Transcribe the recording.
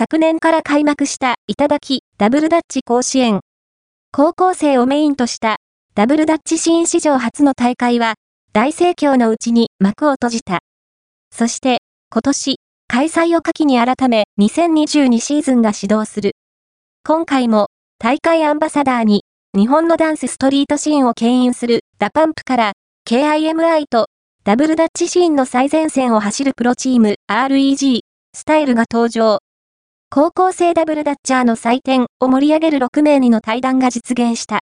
昨年から開幕した頂ダブルダッチ甲子園。高校生をメインとしたダブルダッチシーン史上初の大会は大盛況のうちに幕を閉じた。そして今年開催を夏季に改め2022シーズンが始動する。今回も大会アンバサダーに日本のダンスストリートシーンを牽引する DA PUMPから KIMI とダブルダッチシーンの最前線を走るプロチーム REG スタイルが登場。高校生ダブルダッチャーの祭典を盛り上げる6名にの対談が実現した。